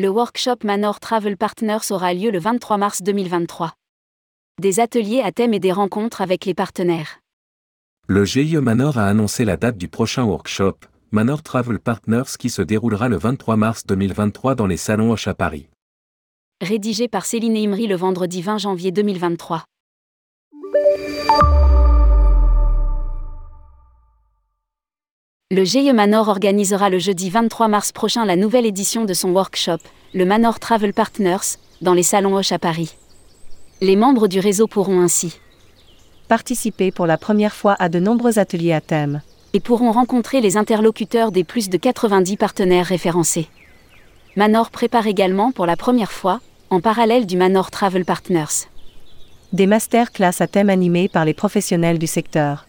Le workshop Manor Travel Partners aura lieu le 23 mars 2023. Des ateliers à thème et des rencontres avec les partenaires. Le GIE Manor a annoncé la date du prochain workshop, Manor Travel Partners qui se déroulera le 23 mars 2023 dans les salons Hoche à Paris. Rédigé par Céline Imri le vendredi 20 janvier 2023. Le GIE Manor organisera le jeudi 23 mars prochain la nouvelle édition de son workshop, le Manor Travel Partners, dans les salons Hoche à Paris. Les membres du réseau pourront ainsi participer pour la première fois à de nombreux ateliers à thème. et pourront rencontrer les interlocuteurs des plus de 90 partenaires référencés. Manor prépare également pour la première fois, en parallèle du Manor Travel Partners, Des masterclass à thème animés par les professionnels du secteur.